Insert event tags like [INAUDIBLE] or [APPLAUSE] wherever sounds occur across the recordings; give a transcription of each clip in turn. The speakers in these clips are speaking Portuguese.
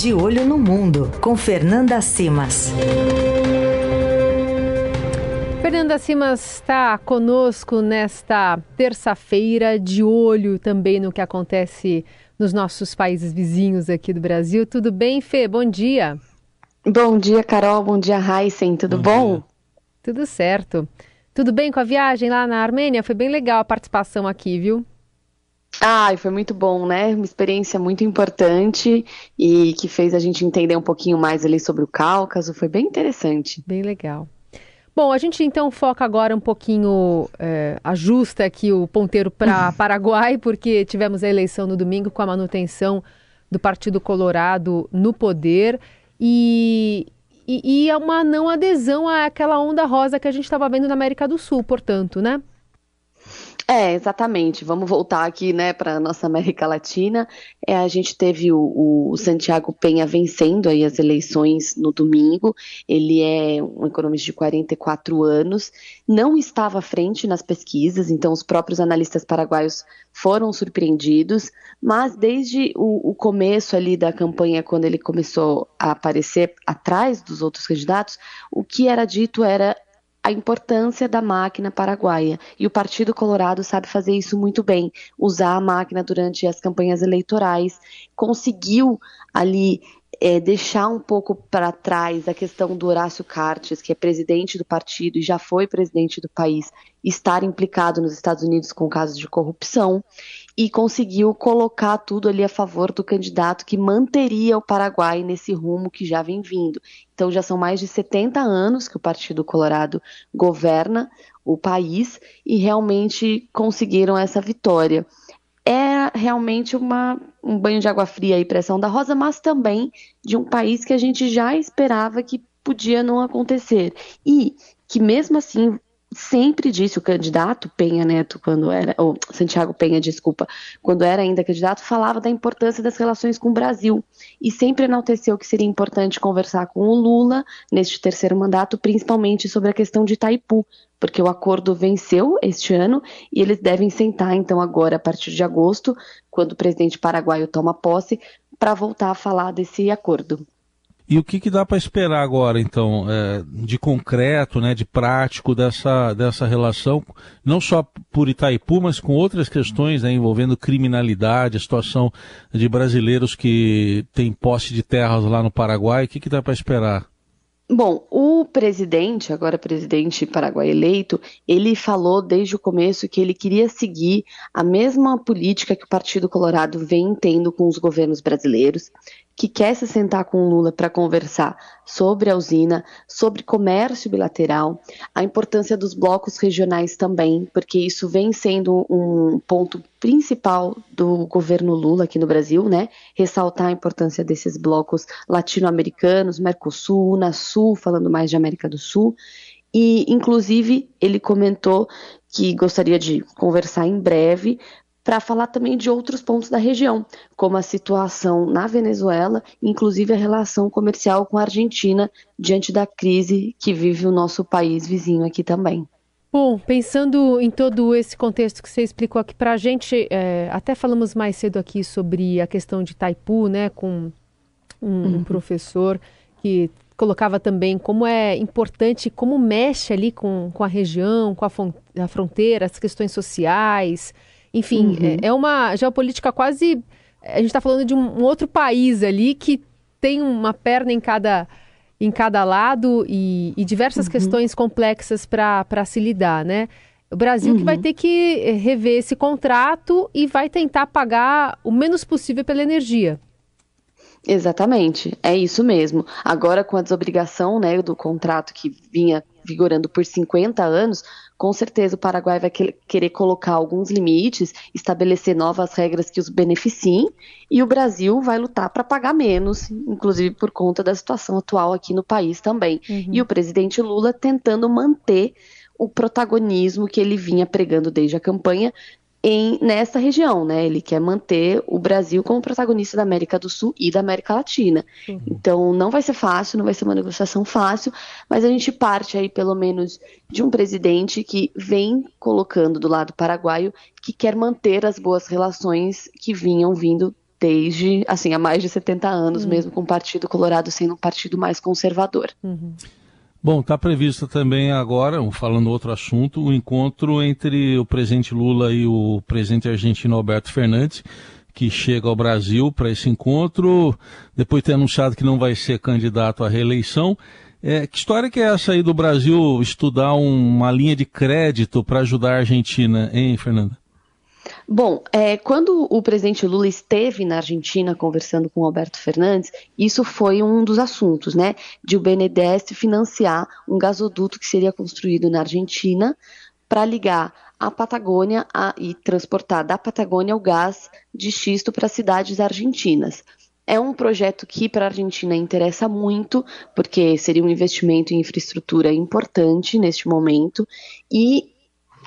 De Olho no Mundo, com Fernanda Simas. Fernanda Simas está conosco nesta terça-feira, de olho também no que acontece nos nossos países vizinhos aqui do Brasil. Tudo bem, Fê? Bom dia. Bom dia, Carol. Bom dia, Heisen. Tudo bom? bom? Tudo certo. Tudo bem com a viagem lá na Armênia? Foi bem legal a participação aqui, viu? Ah, foi muito bom, né? Uma experiência muito importante e que fez a gente entender um pouquinho mais ali sobre o Cáucaso. Foi bem interessante. Bem legal. Bom, a gente então foca agora um pouquinho, é, ajusta aqui o ponteiro para [LAUGHS] Paraguai, porque tivemos a eleição no domingo com a manutenção do Partido Colorado no poder e, e, e uma não adesão àquela onda rosa que a gente estava vendo na América do Sul, portanto, né? É, exatamente. Vamos voltar aqui, né, para nossa América Latina. É, a gente teve o, o, Santiago Penha vencendo aí as eleições no domingo. Ele é um economista de 44 anos, não estava à frente nas pesquisas, então os próprios analistas paraguaios foram surpreendidos. Mas desde o, o começo ali da campanha, quando ele começou a aparecer atrás dos outros candidatos, o que era dito era a importância da máquina paraguaia. E o Partido Colorado sabe fazer isso muito bem, usar a máquina durante as campanhas eleitorais, conseguiu ali é, deixar um pouco para trás a questão do Horácio Cartes, que é presidente do partido e já foi presidente do país, estar implicado nos Estados Unidos com casos de corrupção, e conseguiu colocar tudo ali a favor do candidato que manteria o Paraguai nesse rumo que já vem vindo. Então já são mais de 70 anos que o Partido Colorado governa o país e realmente conseguiram essa vitória. É realmente uma, um banho de água fria aí para da Rosa, mas também de um país que a gente já esperava que podia não acontecer. E que mesmo assim sempre disse o candidato Penha Neto quando era, ou Santiago Penha, desculpa, quando era ainda candidato, falava da importância das relações com o Brasil e sempre enalteceu que seria importante conversar com o Lula neste terceiro mandato, principalmente sobre a questão de Itaipu, porque o acordo venceu este ano e eles devem sentar então agora a partir de agosto, quando o presidente paraguaio toma posse, para voltar a falar desse acordo. E o que, que dá para esperar agora, então, é, de concreto, né, de prático dessa, dessa relação, não só por Itaipu, mas com outras questões né, envolvendo criminalidade, a situação de brasileiros que têm posse de terras lá no Paraguai, o que, que dá para esperar? Bom, o presidente, agora presidente paraguai eleito, ele falou desde o começo que ele queria seguir a mesma política que o Partido Colorado vem tendo com os governos brasileiros, que quer se sentar com Lula para conversar sobre a usina, sobre comércio bilateral, a importância dos blocos regionais também, porque isso vem sendo um ponto principal do governo Lula aqui no Brasil, né? Ressaltar a importância desses blocos latino-americanos, Mercosul, Unasul, falando mais de América do Sul. E, inclusive, ele comentou que gostaria de conversar em breve para falar também de outros pontos da região, como a situação na Venezuela, inclusive a relação comercial com a Argentina diante da crise que vive o nosso país vizinho aqui também. Bom, pensando em todo esse contexto que você explicou aqui para a gente, é, até falamos mais cedo aqui sobre a questão de Taipu, né, com um, uhum. um professor que colocava também como é importante, como mexe ali com, com a região, com a, a fronteira, as questões sociais, enfim, uhum. é, é, uma geopolítica quase. A gente está falando de um, um, outro país ali que tem uma perna em cada, em cada lado e, e diversas uhum. questões complexas para se lidar, né? O Brasil uhum. que vai uhum. ter que rever esse contrato e vai tentar pagar o menos possível pela energia. Exatamente, é isso mesmo. Agora, com a desobrigação né, do contrato que vinha vigorando por 50 anos, com certeza o Paraguai vai querer colocar alguns limites, estabelecer novas regras que os beneficiem, e o Brasil vai lutar para pagar menos, inclusive por conta da situação atual aqui no país também. Uhum. E o presidente Lula tentando manter o protagonismo que ele vinha pregando desde a campanha em, nessa região, né? Ele quer manter o Brasil como protagonista da América do Sul e da América Latina. Uhum. Então, não vai ser fácil, não vai ser uma negociação fácil, mas a gente parte aí, pelo menos, de um presidente que vem colocando do lado paraguaio que quer manter as boas relações que vinham vindo desde, assim, há mais de 70 anos, uhum. mesmo com o Partido Colorado sendo um partido mais conservador. Uhum. Bom, está previsto também agora, falando outro assunto, o um encontro entre o presidente Lula e o presidente argentino Alberto Fernandes, que chega ao Brasil para esse encontro, depois de ter anunciado que não vai ser candidato à reeleição. É, que história que é essa aí do Brasil estudar uma linha de crédito para ajudar a Argentina, hein, Fernanda? Bom, é, quando o presidente Lula esteve na Argentina conversando com Alberto Fernandes, isso foi um dos assuntos, né? De o BNDES financiar um gasoduto que seria construído na Argentina para ligar a Patagônia a, e transportar da Patagônia o gás de xisto para cidades argentinas. É um projeto que para a Argentina interessa muito, porque seria um investimento em infraestrutura importante neste momento e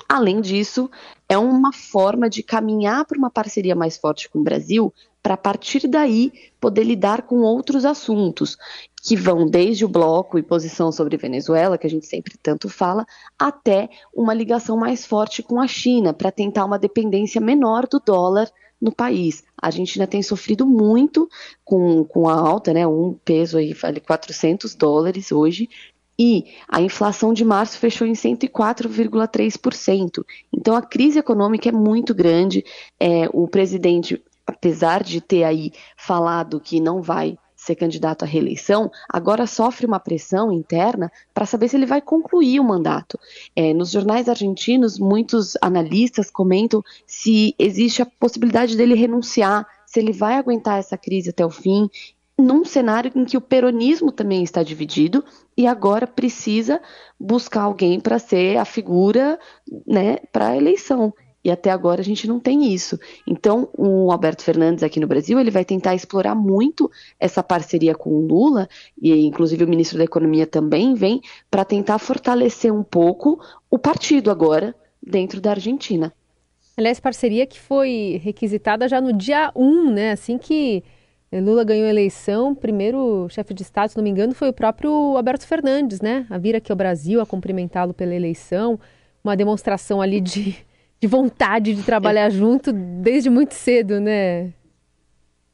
Além disso, é uma forma de caminhar para uma parceria mais forte com o Brasil, para a partir daí poder lidar com outros assuntos, que vão desde o bloco e posição sobre Venezuela, que a gente sempre tanto fala, até uma ligação mais forte com a China, para tentar uma dependência menor do dólar no país. A Argentina tem sofrido muito com, com a alta, né, um peso aí, vale 400 dólares hoje, e a inflação de março fechou em 104,3%. Então a crise econômica é muito grande. É, o presidente, apesar de ter aí falado que não vai ser candidato à reeleição, agora sofre uma pressão interna para saber se ele vai concluir o mandato. É, nos jornais argentinos, muitos analistas comentam se existe a possibilidade dele renunciar, se ele vai aguentar essa crise até o fim num cenário em que o peronismo também está dividido e agora precisa buscar alguém para ser a figura né, para a eleição. E até agora a gente não tem isso. Então, o Alberto Fernandes aqui no Brasil, ele vai tentar explorar muito essa parceria com o Lula, e inclusive o ministro da Economia também vem, para tentar fortalecer um pouco o partido agora dentro da Argentina. Aliás, parceria que foi requisitada já no dia 1, né? Assim que Lula ganhou a eleição, primeiro chefe de Estado, se não me engano, foi o próprio Alberto Fernandes, né? A vir aqui ao Brasil a cumprimentá-lo pela eleição, uma demonstração ali de, de vontade de trabalhar junto desde muito cedo, né?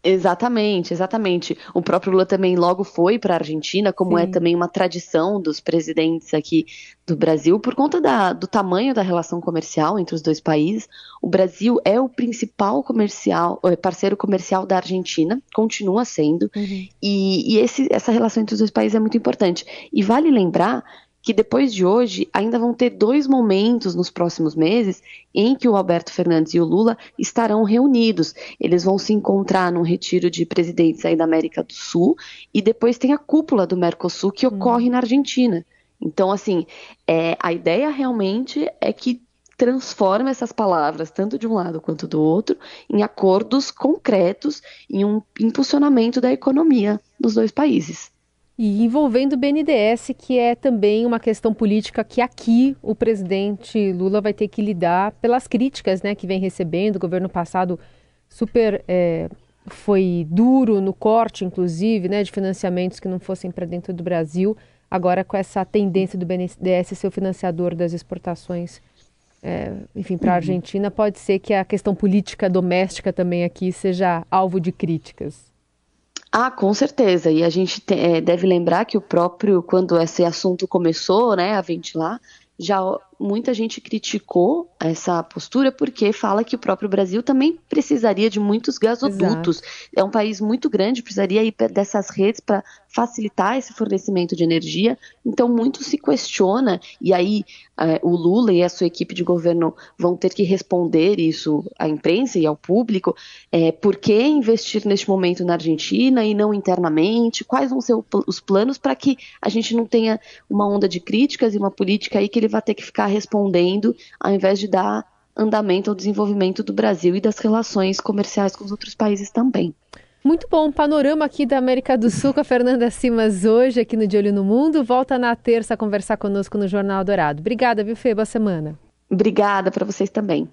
Exatamente, exatamente. O próprio Lula também logo foi para a Argentina, como é Sim. é também uma tradição dos presidentes aqui do Brasil, por conta da, do tamanho da relação comercial entre os dois países. O Brasil é o principal comercial, eh, parceiro comercial da Argentina, continua sendo, uhum. e, e esse, essa relação entre os dois países é muito importante. E vale lembrar que depois de hoje ainda vão ter dois momentos nos próximos meses em que o Alberto Fernandes e o Lula estarão reunidos. Eles vão se encontrar num retiro de presidentes aí da América do Sul e depois tem a cúpula do Mercosul que hum. ocorre na Argentina. Então, assim, é, a ideia realmente é que transforma essas palavras, tanto de um lado quanto do outro, em acordos concretos, em um impulsionamento da economia dos dois países. E envolvendo o BNDES, que é também uma questão política que aqui o presidente Lula vai ter que lidar pelas críticas né, que vem recebendo. O governo passado super é, foi duro no corte, inclusive, né, de financiamentos que não fossem para dentro do Brasil. Agora, com essa tendência do BNDES ser o financiador das exportações, é, enfim, para a uhum. Argentina, pode ser que a questão política doméstica também aqui seja alvo de críticas. Ah, com certeza. E a gente te, é, deve lembrar que o próprio, quando esse assunto começou né, a ventilar, já muita gente criticou essa postura porque fala que o próprio Brasil também precisaria de muitos gasodutos. Exato. É um país muito grande, precisaria ir dessas redes para facilitar esse fornecimento de energia. Então, muito se questiona, e aí é, o Lula e a sua equipe de governo vão ter que responder isso à imprensa e ao público: é, por que investir neste momento na Argentina e não internamente? Quais vão ser os planos para que a gente não tenha uma onda de críticas e uma política aí que ele vai ter que ficar respondendo, ao invés de dar andamento ao desenvolvimento do Brasil e das relações comerciais com os outros países também. Muito bom, panorama aqui da América do Sul com a Fernanda Simas hoje aqui no De Olho no Mundo. Volta na terça a conversar conosco no Jornal Dourado. Obrigada, viu, Fê? Boa semana. Obrigada para vocês também.